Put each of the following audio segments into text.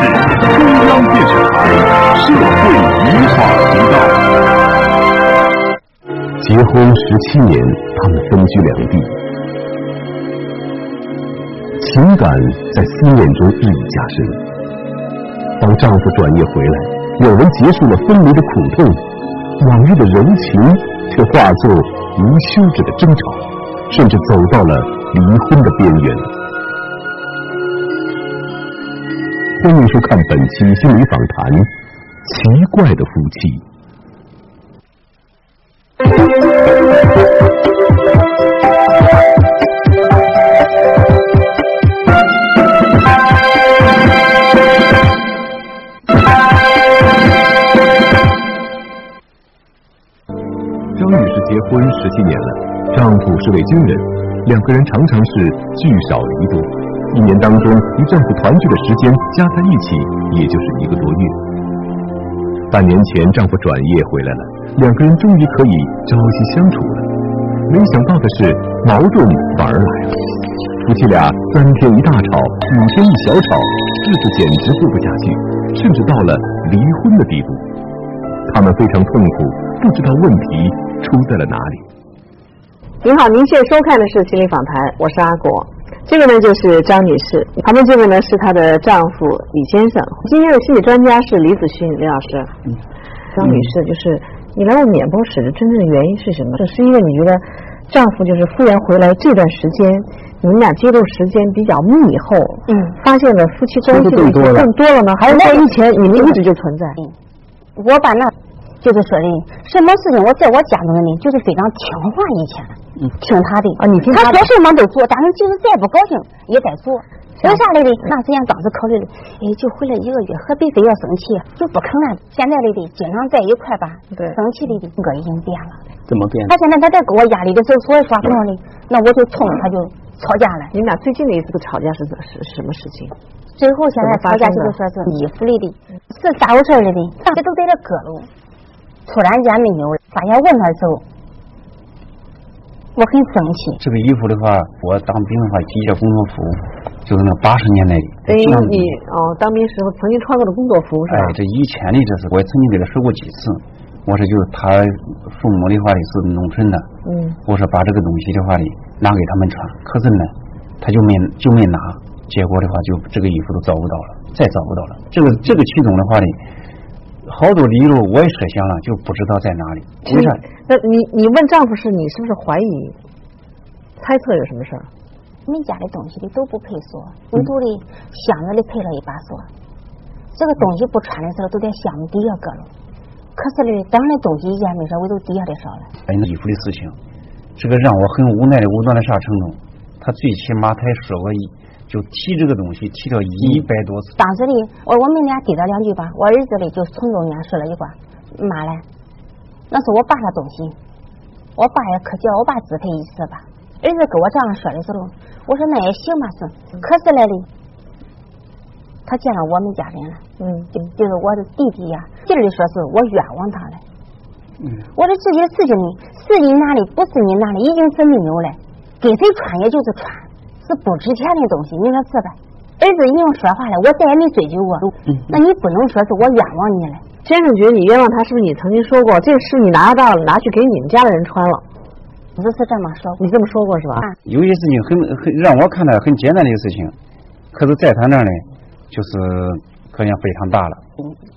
是中央电视台社会与法频道。结婚十七年，他们分居两地，情感在思念中日益加深。当丈夫转业回来，两人结束了分离的苦痛，往日的柔情却化作无休止的争吵，甚至走到了离婚的边缘。欢迎收看本期心理访谈，《奇怪的夫妻》。张女士结婚十七年了，丈夫是位军人，两个人常常是聚少离多。一年当中，与丈夫团聚的时间加在一起，也就是一个多月。半年前，丈夫转业回来了，两个人终于可以朝夕相处了。没想到的是，矛盾反而来了。夫妻俩三天一大吵，五天一小吵，日子简直过不下去，甚至到了离婚的地步。他们非常痛苦，不知道问题出在了哪里。您好，您现在收看的是《心理访谈》，我是阿果。这个呢就是张女士，旁边这位呢是她的丈夫李先生。今天的心理专家是李子勋李老师。嗯，张女士，就是你来我们演播室的真正的原因是什么？是因为你觉得丈夫就是复原回来这段时间，你们俩接触时间比较密以后，嗯，发现了夫妻关系的更多了呢，还是在以前你们一直就存在？嗯，我把那就是说的，什么事情我在我家中呢，就是非常听话以前。听他的啊，你听他说什么都做，但是就是再不高兴也得做。为啥来的？那时间当时考虑的，哎，就回来一个月，何必非要生气？就不肯了。现在来的，经常在一块吧，对，生气的的，我已经变了。怎么变？他现在他在给我压力的时候，所以说什么的，那我就冲他就吵架了。你们俩最近的一次吵架是是什么事情？最后现在吵架就是说是衣服里的，是咋回事来的？这都在这搁了，突然间没有，发现问他的时候。我很生气。这个衣服的话，我当兵的话系件工作服，就是那八十年代的。哎，你哦，当兵时候曾经穿过的工作服是吧？哎，这以前的这是，我也曾经给他说过几次。我说就是他父母的话的是农村的，嗯，我说把这个东西的话呢拿给他们穿，可是呢，他就没就没拿，结果的话就这个衣服都找不到了，再找不到了。这个这个其中的话的。好多理由我也设想了，就不知道在哪里。为啥？那你你问丈夫是你是不是怀疑、猜测有什么事儿？你们家的东西的都不配锁，唯独的箱子里配了一把锁。这个东西不穿的时候都在箱子底下搁了。可是呢，当然东西一件没少，唯独底下的少了。哎，那衣服的事情，这个让我很无奈的，无奈到啥程度？他最起码他也说过一。就提这个东西提了一百多次。当时的我我们俩提了两句吧，我儿子的就从中间说了一句：“妈嘞，那是我爸的东西，我爸也可叫我爸支配一次吧。”儿子跟我这样说的时候，我说那也行吧是。可是来的，他见了我们家人了，嗯，就就是我的弟弟呀，劲儿的说是我冤枉他了。嗯，我说自己的事情呢，是你拿的，不是你拿的，已经是没有了，给谁穿也就是穿。是不值钱的东西，你说是吧？儿子已经说话了，我再也没追究过。那你不能说是我冤枉你了。先生觉得你冤枉他，是不是你曾经说过这个是你拿到了，拿去给你们家的人穿了？不是这么说，你这么说过是吧？有些事情很很让我看到很简单的事情，可是在他那儿呢，就是可能非常大了。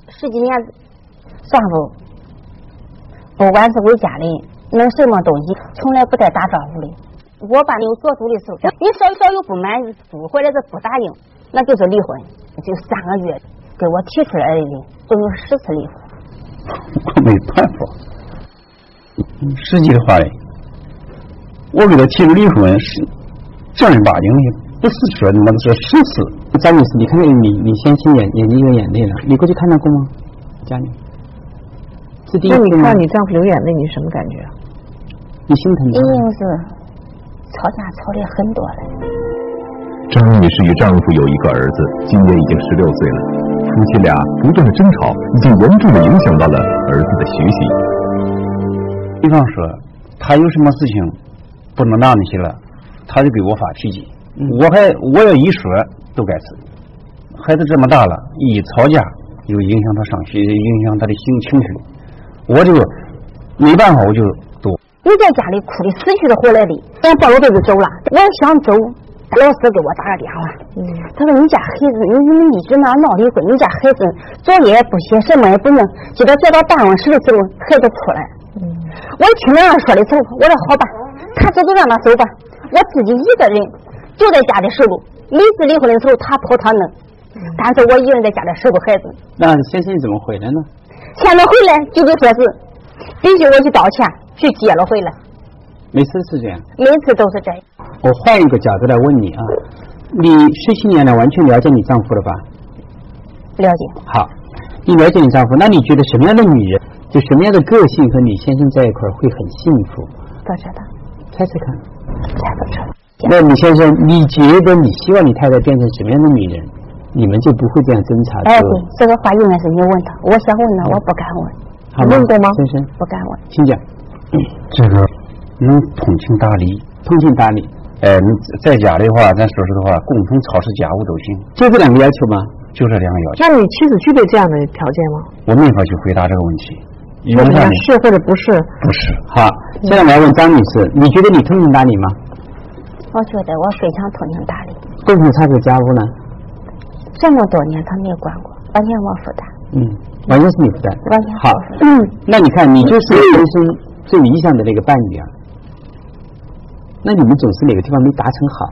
十几年，丈夫不管是为家里弄什么东西，从来不带打招呼的。我把你做主的时候，你稍稍有不满意，或者是不答应，那就是离婚。就三个月给我提出来的，都有十次离婚。我没办法。实际的话嘞，我给他提出离婚是正儿八经的，不是说那个说十次。张女士，你看见你你先亲眼眼睛流眼泪了，你过去看到过吗？家里是第一次那你看你丈夫流眼泪，你什么感觉？你心疼吗？一定是。吵架吵的很多了。张女士与丈夫有一个儿子，今年已经十六岁了。夫妻俩不断的争吵，已经严重的影响到了儿子的学习。比方说，他有什么事情不能拿那些了，他就给我发脾气。我还我要一说都该死，孩子这么大了，一吵架又影响他上学，影响他的心情绪，我就没办法，我就躲。我在家里哭的死去的活来的，我抱着被子走了，我想走。老师给我打个电话，嗯，他说你家孩子，因为你们一直那闹离婚，你家孩子作业不写，什么也不弄，接着再到办公室的时候，孩子哭了。嗯，我听那样说的时候，我说好吧，他走就让他走吧，我自己一个人就在家里守着。每次离婚的时候，他跑他弄，但是我一个人在家里守着孩子。那先生怎么回来呢？现在回来就得说是必须我去道歉，去接了回来。每次是这样，每次都是这样。我换一个角度来问你啊，你十七年来完全了解你丈夫了吧？了解。好，你了解你丈夫，那你觉得什么样的女人，就什么样的个性和你先生在一块会很幸福？不知道。猜猜看。猜不出。那李先生，你觉得你希望你太太变成什么样的女人，你们就不会这样争吵？哎，对，这个话应该是你问他，我想问呢，我不敢问。好问过吗？先生，不敢问。请讲。这个。能通情达理，通情达理。哎，你在家的话，咱说实的话，共同操持家务都行。就这两个要求吗？就这两个要求。那你妻子具备这样的条件吗？我没法去回答这个问题。为什么是或者不是？不是。好，现在我要问张女士，你觉得你通情达理吗？我觉得我非常通情达理。共同操持家务呢？这么多年他没管过，完全我负担。嗯，完全是你负担。完全好。嗯，那你看，你就是 人生最理想的那个伴侣啊。那你们总是哪个地方没达成好？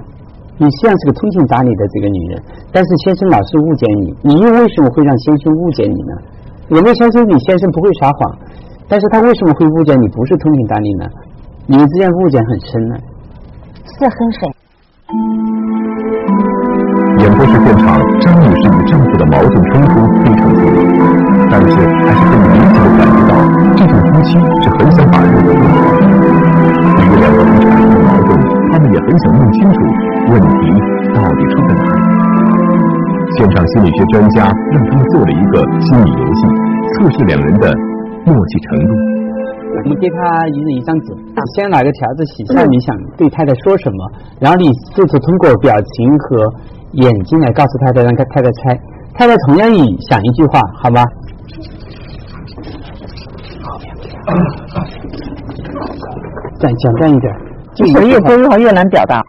你像是个通情达理的这个女人，但是先生老是误解你，你又为什么会让先生误解你呢？有没有相信你先生不会撒谎？但是他为什么会误解你不是通情达理呢？你们之间误解很深呢？是很深。演播室现场，张女士与丈夫的矛盾冲突非常激烈，但是还是可以明显的感觉到，这种夫妻是很想把日子过好。对于两个人产生的矛盾，他们也很想弄清楚问题到底出在哪里。现场心理学专家让他们做了一个心理游戏，测试两人的默契程度。我们给他一人一张纸，先拿个条子写下你想对太太说什么，然后你试图通过表情和。眼睛来告诉太太，让太太猜。太太同样以想一句话，好吗？再简单一点。就是越说越好，越难表达。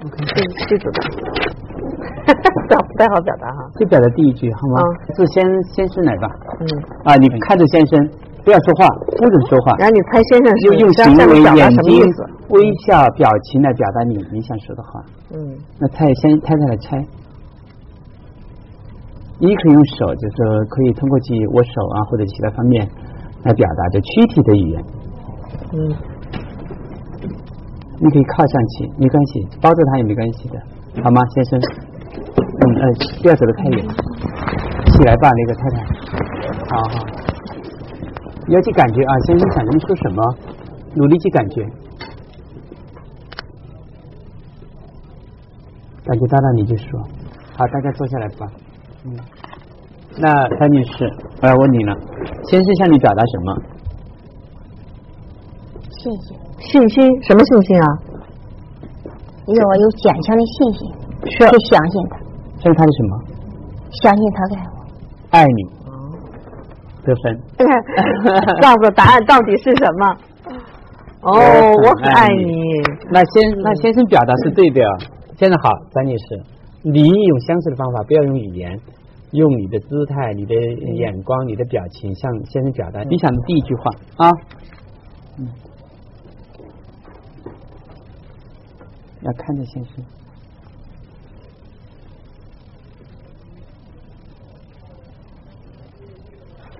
这这组的，不太好表达哈。就表达第一句好吗？是先先生来吧。嗯。啊，你看着先生。不要说话，不准说话。然后你猜先生用用行为、眼睛、微笑、表情来表达你你想说的话。嗯。那猜先太太来猜。你可以用手，就是可以通过去握手啊，或者其他方面来表达，就躯体的语言。嗯。你可以靠上去，没关系，抱着他也没关系的，好吗，先生？嗯，呃，不要走得太远。起来吧，那个太太。好好。要去感觉啊，先生想跟你说什么，努力去感觉，感觉到了你就说。好，大家坐下来吧。嗯，那张女士，我要问你了，先生向你表达什么？信心。信心？什么信心啊？要我有坚强的信心，去相信他。相信他的什么？相信他爱我。爱你。得分，告诉答案到底是什么？哦，我很爱你。那先，那先生表达是对的。现在好，张女士，你用相似的方法，不要用语言，用你的姿态、你的眼光、你的表情向先生表达你想的第一句话啊。嗯，要看着先生。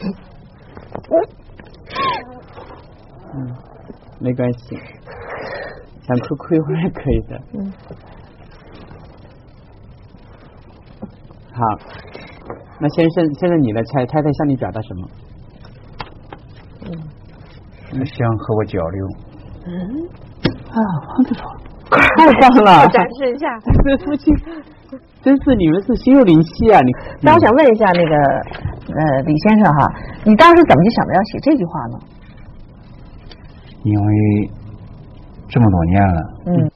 嗯，没关系，想哭哭一会儿也可以的。嗯。好，那先生，现在你来猜，太太向你表达什么？嗯。想和我交流。嗯。啊，好太棒了！展示一下，这夫妻真是你们是心有灵犀啊！你。那我想问一下那个呃李先生哈，你当时怎么就想到要写这句话呢？因为这么多年了，嗯，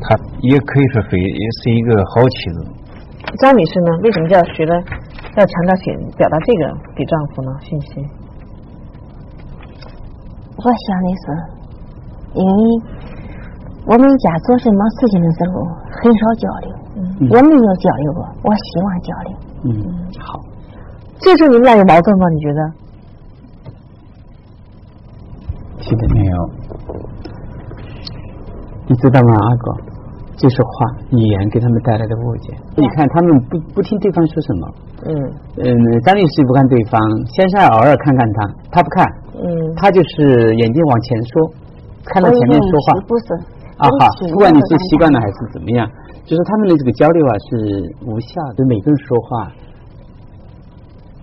她也可以说非也是一个好妻子。张女士呢？为什么要学了要强调写表达这个给丈夫呢？信息？我想的是，因为我们家做什么事情的时候很少交流，嗯，我没有交流过，我希望交流。嗯，好。这时候你们俩有矛盾吗？你觉得？其实没有。你知道吗，阿哥？这是话，语言给他们带来的误解。你看，他们不不听对方说什么。嗯嗯，张律师不看对方，先生偶尔看看他，他不看。嗯，他就是眼睛往前说，看到前面说话。不是。啊好，不管你是习惯了还是怎么样，就是他们的这个交流啊是无效的。每个人说话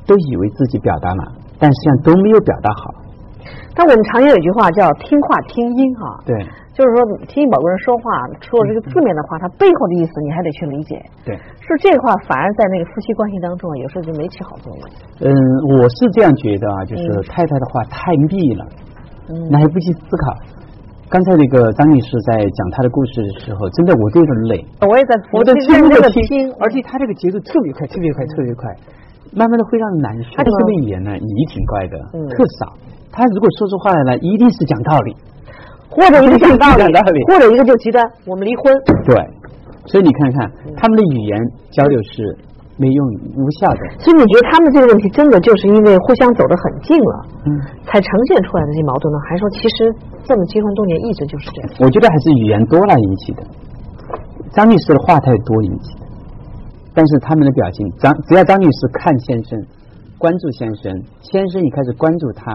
都以为自己表达了，但实际上都没有表达好。但我们常言有一句话叫“听话听音”哈。对。就是说，听某个人说话，除了这个字面的话，他背后的意思你还得去理解。对，是这话反而在那个夫妻关系当中，有时候就没起好作用。嗯，我是这样觉得啊，就是太太的话太密了，来不及思考。刚才那个张女士在讲她的故事的时候，真的我都有点累。我也在，我在认真的听，而且她这个节奏特别快，特别快，特别快，慢慢的会让人难受。她的语言呢，也挺怪的，特少。她如果说出话来呢，一定是讲道理。或者一个讲道理，或者一个就极端，我们离婚。对，所以你看看他们的语言交流是没用、无效的。所以你觉得他们这个问题真的就是因为互相走得很近了，嗯，才呈现出来的这些矛盾呢？还是说其实这么结婚多年一直就是这样？我觉得还是语言多了引起的，张律师的话太多引起的。但是他们的表情，张只要张律师看先生，关注先生，先生也开始关注他，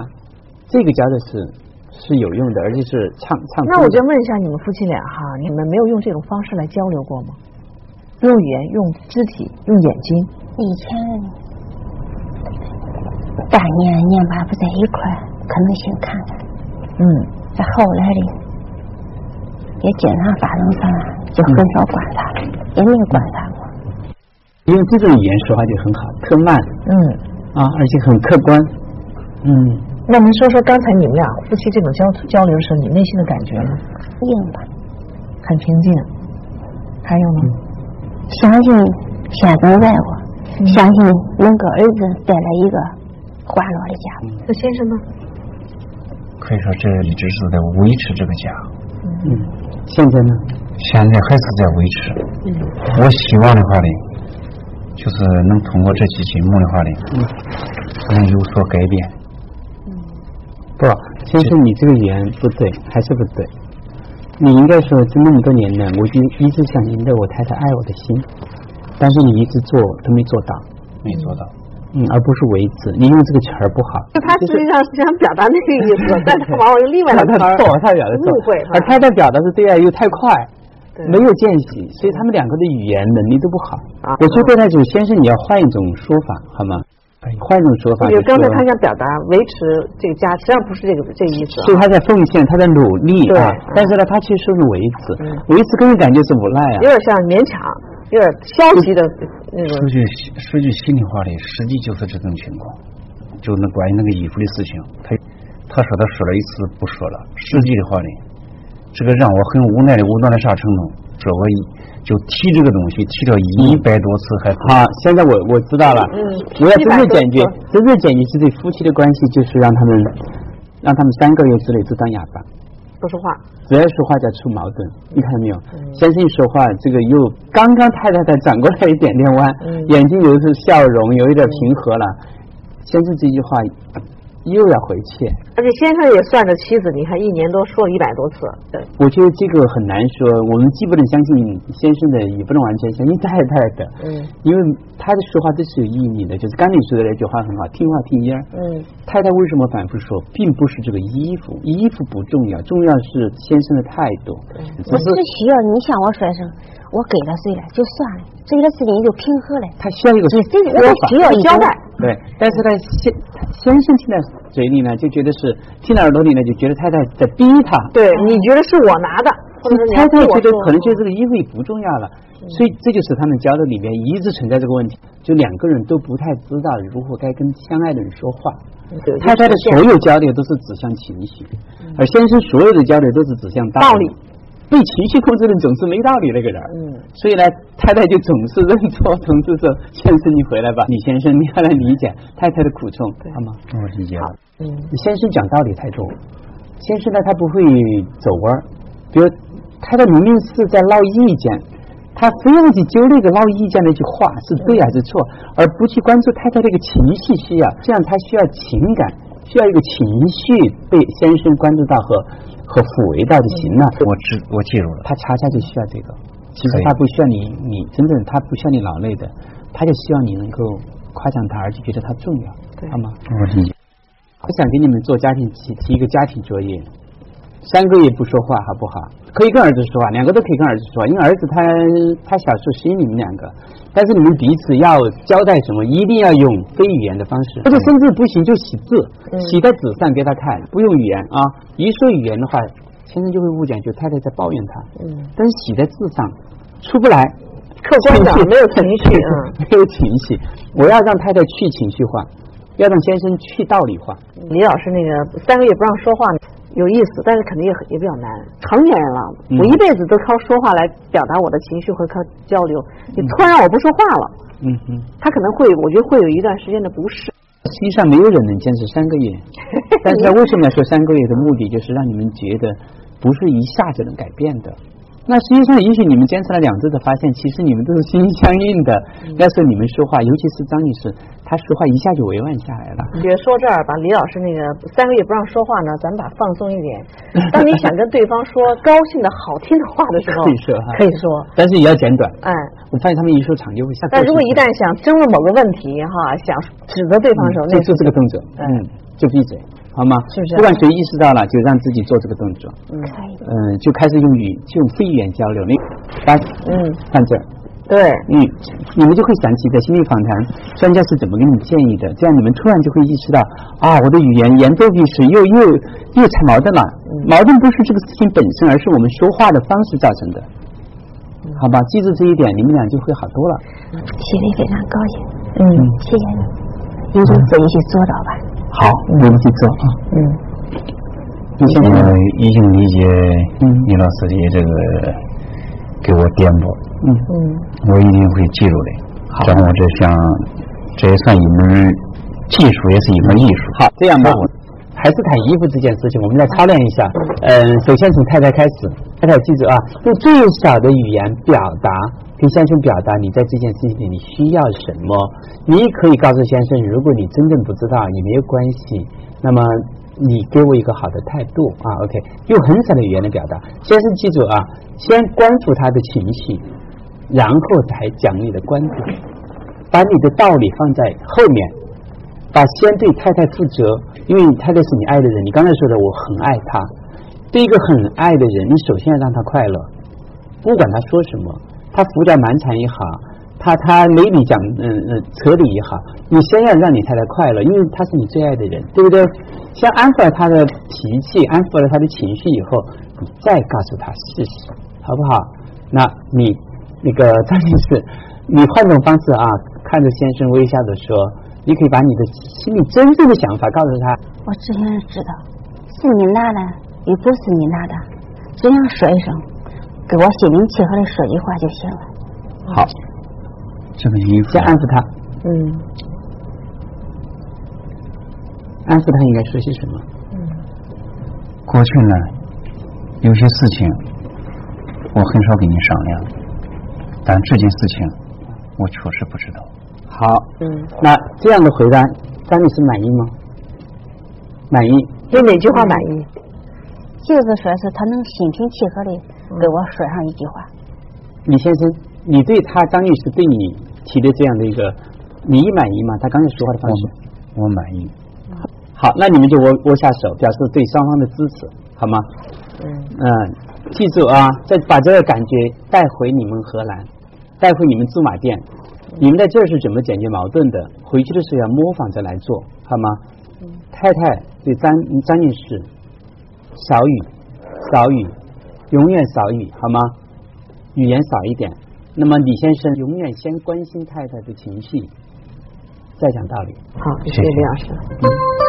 这个交流是。是有用的，而且是唱唱。那我就问一下你们夫妻俩哈，你们没有用这种方式来交流过吗？用语言、用肢体、用眼睛。以前半年年半不在一块，可能先看看。嗯。在后来的也经常发生啥，就很少管他了，也没有管他过。因为这种语言说话就很好，特慢。嗯。啊，而且很客观。嗯。那您说说刚才你们俩夫妻这种交交流的时候，你内心的感觉呢？硬吧，很平静。还有呢？相信先生爱我，相信能给儿子带来一个欢乐的家。那先生呢？可以说这一直是在维持这个家。嗯。现在呢？现在还是在维持。嗯。我希望的话呢，就是能通过这期节目的话呢，能有所改变。不，先生，你这个语言不对，还是不对。你应该说，这那么多年呢，我就一直想赢得我太太爱我的心，但是你一直做都没做到，没做到。嗯，而不是为止。你用这个词儿不好。就他实际上是想表达那个意思，但他往往用另外的词儿。错，他表达错。误会。而太太表达是对爱又太快，没有间隙，所以他们两个的语言能力都不好。啊我说对他就是先生，你要换一种说法，好吗？换一种说法，就刚才他想表达维持这个家，实际上不是这个这个意思。所以他在奉献，他在努力啊。但是呢，他其实是维持，维持给人感觉是无奈啊。有点像勉强，有点消极的那种。说句说句心里话的，实际就是这种情况。就那关于那个衣服的事情，他他说他说了一次不说了，实际的话呢，这个让我很无奈的，无奈到啥程度？说我一。就提这个东西提了一百多次，还好。现在我我知道了，我要真正解决，真正解决这对夫妻的关系，就是让他们让他们三个月之内都当哑巴，不说话。只要说话就出矛盾，你看到没有？先生一说话，这个又刚刚太太才转过来一点点弯，眼睛有是笑容，有一点平和了。先生这句话。又要回去，而且先生也算着妻子，你看一年多说了一百多次。对，我觉得这个很难说，我们既不能相信先生的，也不能完全相信太太的。嗯，因为他的说话都是有意义的，就是刚你说的那句话很好，听话听音儿。嗯，太太为什么反复说，并不是这个衣服，衣服不重要，重要是先生的态度。我是需要你向我说一声，我给了谁了就算了，这个事情就平和了。他需要一个说法，需要交代。对，但是呢，先先生听在嘴里呢，就觉得是听在耳朵里呢，就觉得太太在逼他。对，你觉得是我拿的，太太觉得可能觉得这个衣服也不重要了，所以这就是他们交流里面一直存在这个问题，就两个人都不太知道如何该跟相爱的人说话。太太的所有交流都是指向情绪，而先生所有的交流都是指向道理。被情绪控制的总是没道理那个人。嗯，所以呢，太太就总是认错，总是说：“先生，你回来吧，李先生，你要来理解太太的苦衷，好吗？”我理解了。嗯，先生讲道理太多，先生呢他不会走弯儿，比如太太明明是在闹意见。他非要去揪那个闹意见那句话是对还是错，而不去关注太太这个情绪需要，这样他需要情感，需要一个情绪被先生关注到和和抚慰到就行了。我知我记住了，他恰恰就需要这个。其实他不需要你，你真正他不需要你劳累的，他就希望你能够夸奖他，而且觉得他重要，好吗？我理解。我想给你们做家庭提提一个家庭作业。三个月不说话好不好？可以跟儿子说话，两个都可以跟儿子说话，因为儿子他他小时候吸引你们两个，但是你们彼此要交代什么，一定要用非语言的方式，或者甚至不行就写字，写在纸上给他看，不用语言啊。一说语言的话，先生就会误解，就太太在抱怨他。嗯，但是写在字上出不来，客观的没有情绪啊，没有情绪。我要让太太去情绪化，要让先生去道理化。李老师那个三个月不让说话。有意思，但是肯定也也比较难。成年人了，我一辈子都靠说话来表达我的情绪和靠交流。你突然让我不说话了，嗯嗯，他可能会，我觉得会有一段时间的不适。实际上，没有人能坚持三个月。但是，为什么要说三个月的目的，就是让你们觉得不是一下子能改变的。那实际上，也许你们坚持了两周的发现，其实你们都是心心相印的。要是你们说话，尤其是张女士，她说话一下就委婉下来了。觉得说这儿把李老师那个三个月不让说话呢，咱们把放松一点。当你想跟对方说高兴的好听的话的时候，可以说，可以说，但是也要简短。哎，我发现他们一说长就会下。但如果一旦想争论某个问题哈，想指责对方的时候，就做这个动作，嗯，就闭嘴。好吗？是不是？不管谁意识到了，就让自己做这个动作。嗯，嗯，就开始用语，就用非语言交流。你，来，嗯，看这儿。对，嗯，你们就会想起在心理访谈，专家是怎么给你建议的？这样你们突然就会意识到，啊，我的语言言多必失，又又又成矛盾了。矛盾不是这个事情本身，而是我们说话的方式造成的。好吧，记住这一点，你们俩就会好多了。心里非常高兴。嗯，谢谢你，一定自己去做到吧。好，我们去做啊。嗯，我已经理解李老师的这个给我点拨。嗯嗯，我一定会记住的。好，我这像这也算一门技术，也是一门艺术。好，这样吧，还是谈衣服这件事情，我们再操练一下。嗯，首先从太太开始，太太记住啊，用最少的语言表达。跟先生表达你在这件事情里你需要什么，你可以告诉先生，如果你真正不知道也没有关系，那么你给我一个好的态度啊，OK，用很少的语言来表达。先生记住啊，先关注他的情绪，然后才讲你的观点，把你的道理放在后面，把先对太太负责，因为太太是你爱的人，你刚才说的我很爱她，对一个很爱的人，你首先要让他快乐，不管他说什么。他胡搅蛮缠也好，他他没理讲嗯嗯扯理也好，你先要让你太太快乐，因为他是你最爱的人，对不对？先安抚了他的脾气，安抚了他的情绪以后，你再告诉他事实，好不好？那你那个张女士，你换种方式啊，看着先生微笑的说，你可以把你的心里真正的想法告诉他。我只想知道，是你拿的，也不是你拿的，只想说一声。给我心平气和的说句话就行了。好，这个衣服先安抚他。嗯。安抚他应该说些什么？嗯。过去呢，有些事情我很少跟你商量，但这件事情我确实不知道。好。嗯。那这样的回答，张女士满意吗？满意。对哪句话满意？就是说是他能心平气和的。给我说上一句话，李先生，你对他张律师对你提的这样的一个，你满意吗？他刚才说话的方式，我满意。好，那你们就握握下手，表示对双方的支持，好吗？嗯。嗯，记住啊，再把这个感觉带回你们荷兰，带回你们驻马店。你们在这儿是怎么解决矛盾的？回去的时候要模仿着来做，好吗？太太对张张女士，少语，少语。永远少语好吗？语言少一点。那么李先生永远先关心太太的情绪，再讲道理。好，谢谢李老师。